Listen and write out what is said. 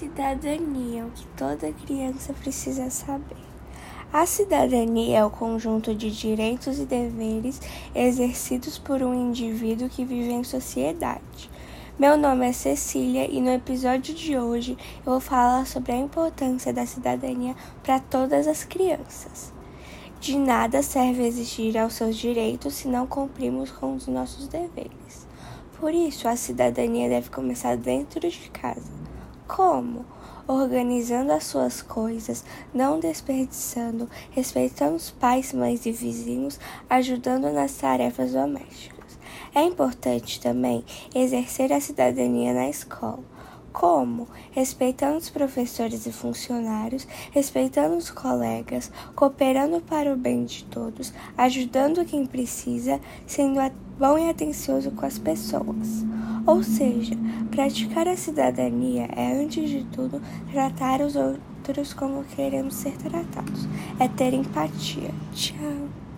Cidadania, o que toda criança precisa saber. A cidadania é o conjunto de direitos e deveres exercidos por um indivíduo que vive em sociedade. Meu nome é Cecília e no episódio de hoje eu vou falar sobre a importância da cidadania para todas as crianças. De nada serve exigir aos seus direitos se não cumprimos com os nossos deveres. Por isso, a cidadania deve começar dentro de casa. Como? Organizando as suas coisas, não desperdiçando, respeitando os pais, mães e vizinhos, ajudando nas tarefas domésticas. É importante também exercer a cidadania na escola. Como? Respeitando os professores e funcionários, respeitando os colegas, cooperando para o bem de todos, ajudando quem precisa, sendo bom e atencioso com as pessoas. Ou seja, praticar a cidadania é, antes de tudo, tratar os outros como queremos ser tratados. É ter empatia. Tchau.